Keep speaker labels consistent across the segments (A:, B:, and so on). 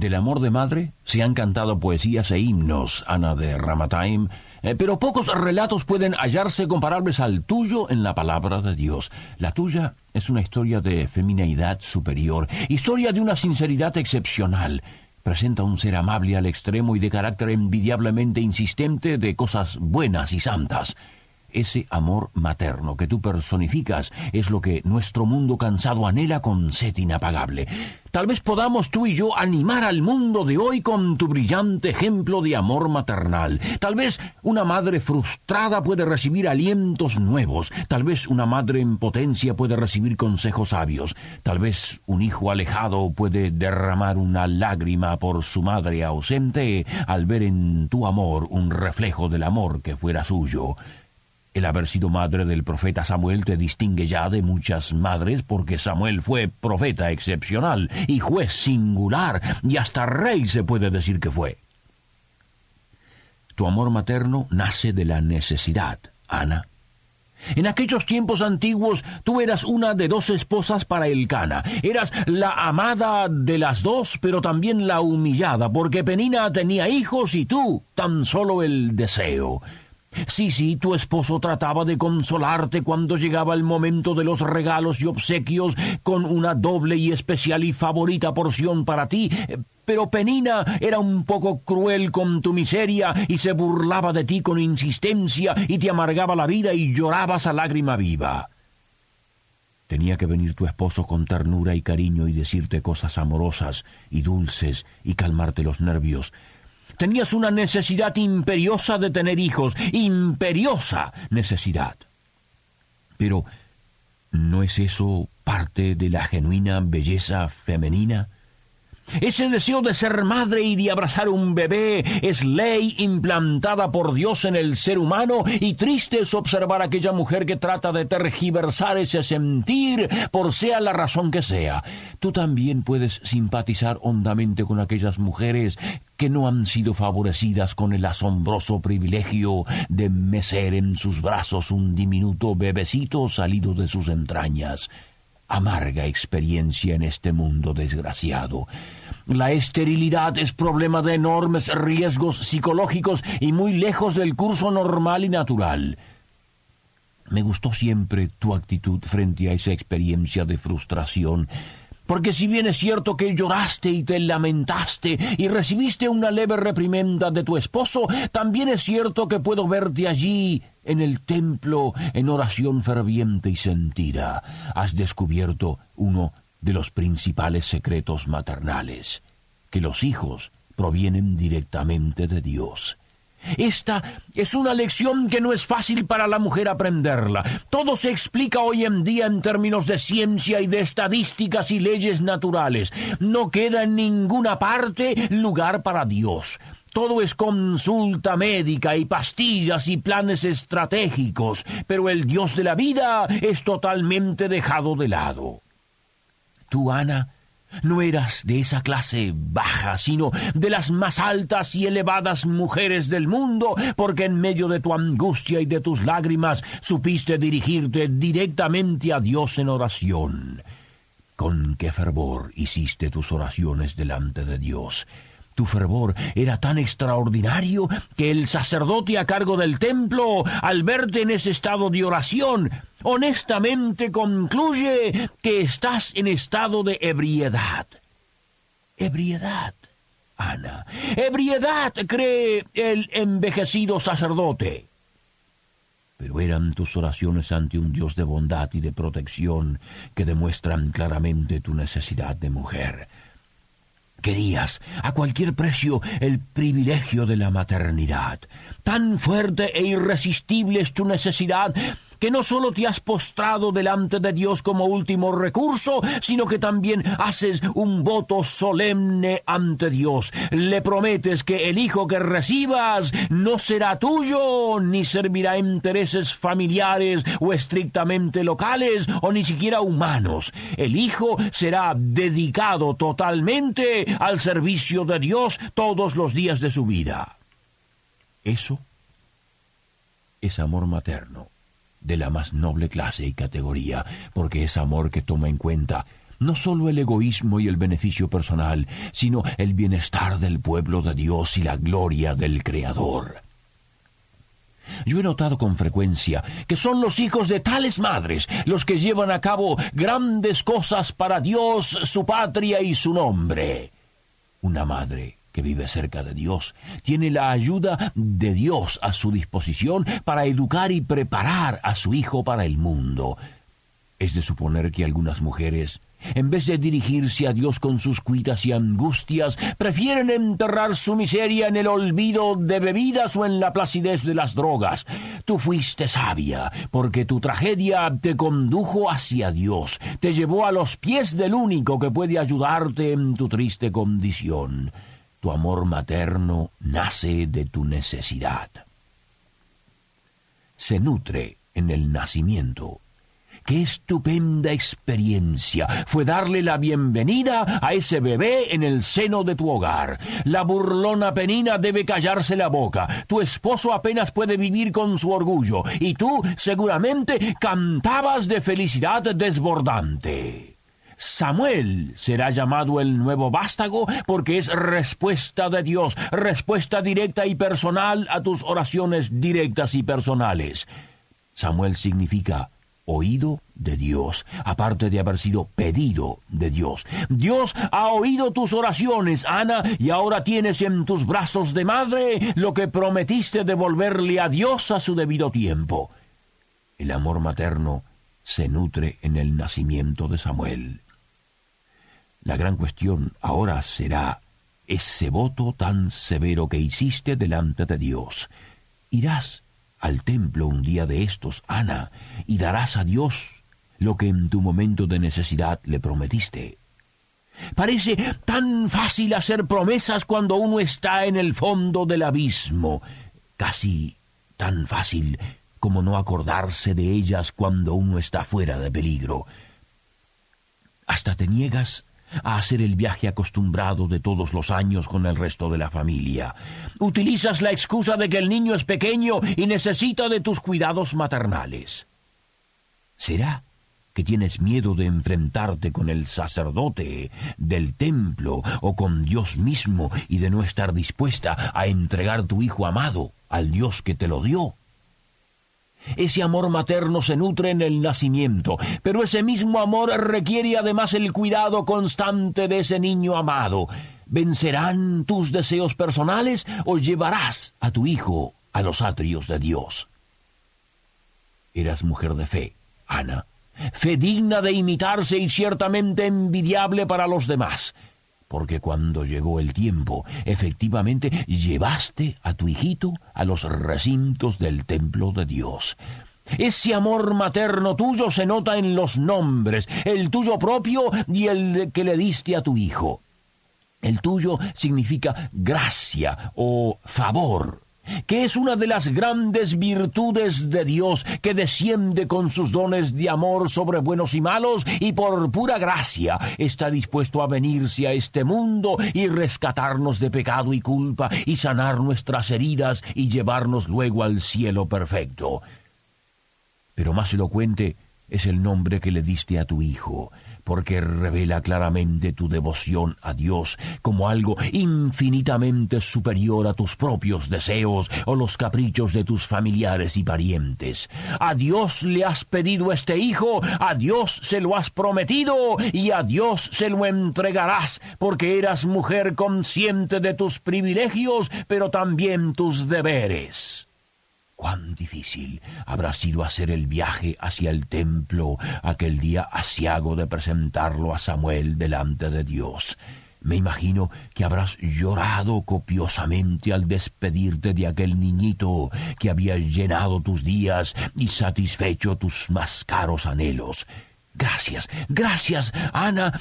A: Del amor de madre se han cantado poesías e himnos, Ana de Ramataim, eh, pero pocos relatos pueden hallarse comparables al tuyo en la palabra de Dios. La tuya es una historia de femineidad superior, historia de una sinceridad excepcional. Presenta un ser amable al extremo y de carácter envidiablemente insistente de cosas buenas y santas. Ese amor materno que tú personificas es lo que nuestro mundo cansado anhela con sed inapagable. Tal vez podamos tú y yo animar al mundo de hoy con tu brillante ejemplo de amor maternal. Tal vez una madre frustrada puede recibir alientos nuevos. Tal vez una madre en potencia puede recibir consejos sabios. Tal vez un hijo alejado puede derramar una lágrima por su madre ausente al ver en tu amor un reflejo del amor que fuera suyo. El haber sido madre del profeta Samuel te distingue ya de muchas madres porque Samuel fue profeta excepcional y juez singular y hasta rey se puede decir que fue. Tu amor materno nace de la necesidad, Ana. En aquellos tiempos antiguos tú eras una de dos esposas para el Cana. Eras la amada de las dos, pero también la humillada, porque Penina tenía hijos y tú tan solo el deseo. Sí, sí, tu esposo trataba de consolarte cuando llegaba el momento de los regalos y obsequios con una doble y especial y favorita porción para ti, pero Penina era un poco cruel con tu miseria y se burlaba de ti con insistencia y te amargaba la vida y llorabas a lágrima viva. Tenía que venir tu esposo con ternura y cariño y decirte cosas amorosas y dulces y calmarte los nervios, Tenías una necesidad imperiosa de tener hijos, imperiosa necesidad. Pero, ¿no es eso parte de la genuina belleza femenina? Ese deseo de ser madre y de abrazar un bebé es ley implantada por Dios en el ser humano y triste es observar a aquella mujer que trata de tergiversar ese sentir por sea la razón que sea. Tú también puedes simpatizar hondamente con aquellas mujeres que no han sido favorecidas con el asombroso privilegio de mecer en sus brazos un diminuto bebecito salido de sus entrañas amarga experiencia en este mundo desgraciado. La esterilidad es problema de enormes riesgos psicológicos y muy lejos del curso normal y natural. Me gustó siempre tu actitud frente a esa experiencia de frustración porque si bien es cierto que lloraste y te lamentaste y recibiste una leve reprimenda de tu esposo, también es cierto que puedo verte allí en el templo en oración ferviente y sentida. Has descubierto uno de los principales secretos maternales, que los hijos provienen directamente de Dios. Esta es una lección que no es fácil para la mujer aprenderla. Todo se explica hoy en día en términos de ciencia y de estadísticas y leyes naturales. No queda en ninguna parte lugar para Dios. Todo es consulta médica y pastillas y planes estratégicos, pero el Dios de la vida es totalmente dejado de lado. Tú, Ana, no eras de esa clase baja, sino de las más altas y elevadas mujeres del mundo, porque en medio de tu angustia y de tus lágrimas supiste dirigirte directamente a Dios en oración. Con qué fervor hiciste tus oraciones delante de Dios. Tu fervor era tan extraordinario que el sacerdote a cargo del templo, al verte en ese estado de oración, honestamente concluye que estás en estado de ebriedad. Ebriedad, Ana. Ebriedad, cree el envejecido sacerdote. Pero eran tus oraciones ante un Dios de bondad y de protección que demuestran claramente tu necesidad de mujer Querías a cualquier precio el privilegio de la maternidad. Tan fuerte e irresistible es tu necesidad que no solo te has postrado delante de Dios como último recurso, sino que también haces un voto solemne ante Dios. Le prometes que el hijo que recibas no será tuyo, ni servirá intereses familiares o estrictamente locales, o ni siquiera humanos. El hijo será dedicado totalmente al servicio de Dios todos los días de su vida. Eso es amor materno de la más noble clase y categoría, porque es amor que toma en cuenta no solo el egoísmo y el beneficio personal, sino el bienestar del pueblo de Dios y la gloria del Creador. Yo he notado con frecuencia que son los hijos de tales madres los que llevan a cabo grandes cosas para Dios, su patria y su nombre. Una madre que vive cerca de Dios, tiene la ayuda de Dios a su disposición para educar y preparar a su hijo para el mundo. Es de suponer que algunas mujeres en vez de dirigirse a Dios con sus cuitas y angustias, prefieren enterrar su miseria en el olvido de bebidas o en la placidez de las drogas. Tú fuiste sabia, porque tu tragedia te condujo hacia Dios, te llevó a los pies del único que puede ayudarte en tu triste condición. Tu amor materno nace de tu necesidad. Se nutre en el nacimiento Qué estupenda experiencia fue darle la bienvenida a ese bebé en el seno de tu hogar. La burlona penina debe callarse la boca. Tu esposo apenas puede vivir con su orgullo y tú seguramente cantabas de felicidad desbordante. Samuel será llamado el nuevo vástago porque es respuesta de Dios, respuesta directa y personal a tus oraciones directas y personales. Samuel significa oído de Dios, aparte de haber sido pedido de Dios. Dios ha oído tus oraciones, Ana, y ahora tienes en tus brazos de madre lo que prometiste devolverle a Dios a su debido tiempo. El amor materno se nutre en el nacimiento de Samuel. La gran cuestión ahora será ese voto tan severo que hiciste delante de Dios. ¿Irás al templo un día de estos, Ana, y darás a Dios lo que en tu momento de necesidad le prometiste. Parece tan fácil hacer promesas cuando uno está en el fondo del abismo, casi tan fácil como no acordarse de ellas cuando uno está fuera de peligro. Hasta te niegas a hacer el viaje acostumbrado de todos los años con el resto de la familia. Utilizas la excusa de que el niño es pequeño y necesita de tus cuidados maternales. ¿Será que tienes miedo de enfrentarte con el sacerdote del templo o con Dios mismo y de no estar dispuesta a entregar tu hijo amado al Dios que te lo dio? Ese amor materno se nutre en el nacimiento, pero ese mismo amor requiere además el cuidado constante de ese niño amado. ¿Vencerán tus deseos personales o llevarás a tu hijo a los atrios de Dios? Eras mujer de fe, Ana, fe digna de imitarse y ciertamente envidiable para los demás porque cuando llegó el tiempo, efectivamente llevaste a tu hijito a los recintos del templo de Dios. Ese amor materno tuyo se nota en los nombres, el tuyo propio y el que le diste a tu hijo. El tuyo significa gracia o favor que es una de las grandes virtudes de Dios, que desciende con sus dones de amor sobre buenos y malos, y por pura gracia está dispuesto a venirse a este mundo y rescatarnos de pecado y culpa, y sanar nuestras heridas y llevarnos luego al cielo perfecto. Pero más elocuente es el nombre que le diste a tu Hijo, porque revela claramente tu devoción a Dios como algo infinitamente superior a tus propios deseos o los caprichos de tus familiares y parientes. A Dios le has pedido este hijo, a Dios se lo has prometido y a Dios se lo entregarás, porque eras mujer consciente de tus privilegios, pero también tus deberes. Cuán difícil habrá sido hacer el viaje hacia el templo aquel día asiago de presentarlo a Samuel delante de Dios. Me imagino que habrás llorado copiosamente al despedirte de aquel niñito que había llenado tus días y satisfecho tus más caros anhelos. Gracias, gracias, Ana,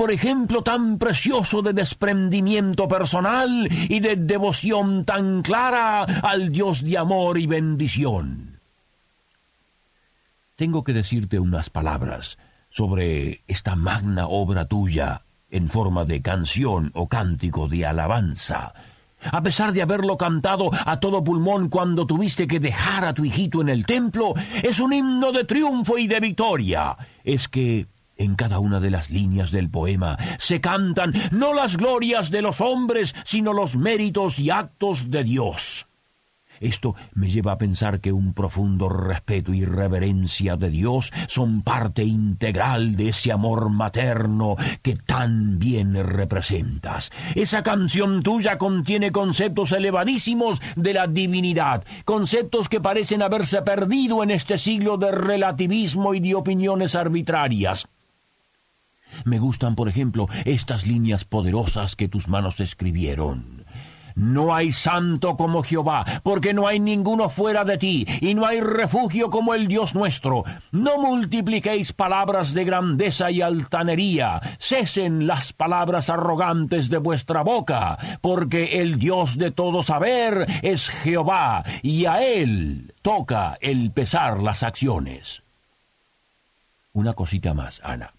A: por ejemplo tan precioso de desprendimiento personal y de devoción tan clara al Dios de amor y bendición. Tengo que decirte unas palabras sobre esta magna obra tuya, en forma de canción o cántico de alabanza. A pesar de haberlo cantado a todo pulmón cuando tuviste que dejar a tu hijito en el templo, es un himno de triunfo y de victoria. Es que en cada una de las líneas del poema se cantan no las glorias de los hombres, sino los méritos y actos de Dios. Esto me lleva a pensar que un profundo respeto y reverencia de Dios son parte integral de ese amor materno que tan bien representas. Esa canción tuya contiene conceptos elevadísimos de la divinidad, conceptos que parecen haberse perdido en este siglo de relativismo y de opiniones arbitrarias. Me gustan, por ejemplo, estas líneas poderosas que tus manos escribieron. No hay santo como Jehová, porque no hay ninguno fuera de ti, y no hay refugio como el Dios nuestro. No multipliquéis palabras de grandeza y altanería, cesen las palabras arrogantes de vuestra boca, porque el Dios de todo saber es Jehová, y a él toca el pesar las acciones. Una cosita más, Ana.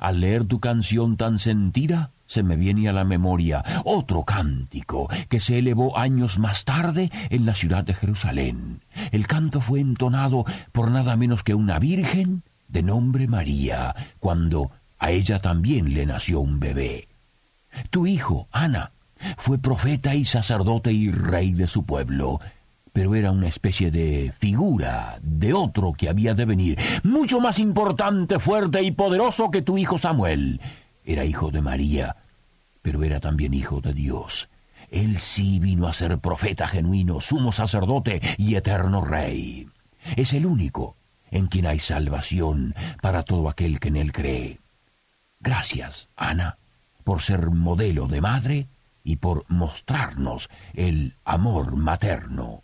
A: Al leer tu canción tan sentida, se me viene a la memoria otro cántico que se elevó años más tarde en la ciudad de Jerusalén. El canto fue entonado por nada menos que una virgen de nombre María, cuando a ella también le nació un bebé. Tu hijo, Ana, fue profeta y sacerdote y rey de su pueblo, pero era una especie de figura de otro que había de venir, mucho más importante, fuerte y poderoso que tu hijo Samuel. Era hijo de María, pero era también hijo de Dios. Él sí vino a ser profeta genuino, sumo sacerdote y eterno rey. Es el único en quien hay salvación para todo aquel que en él cree. Gracias, Ana, por ser modelo de madre y por mostrarnos el amor materno.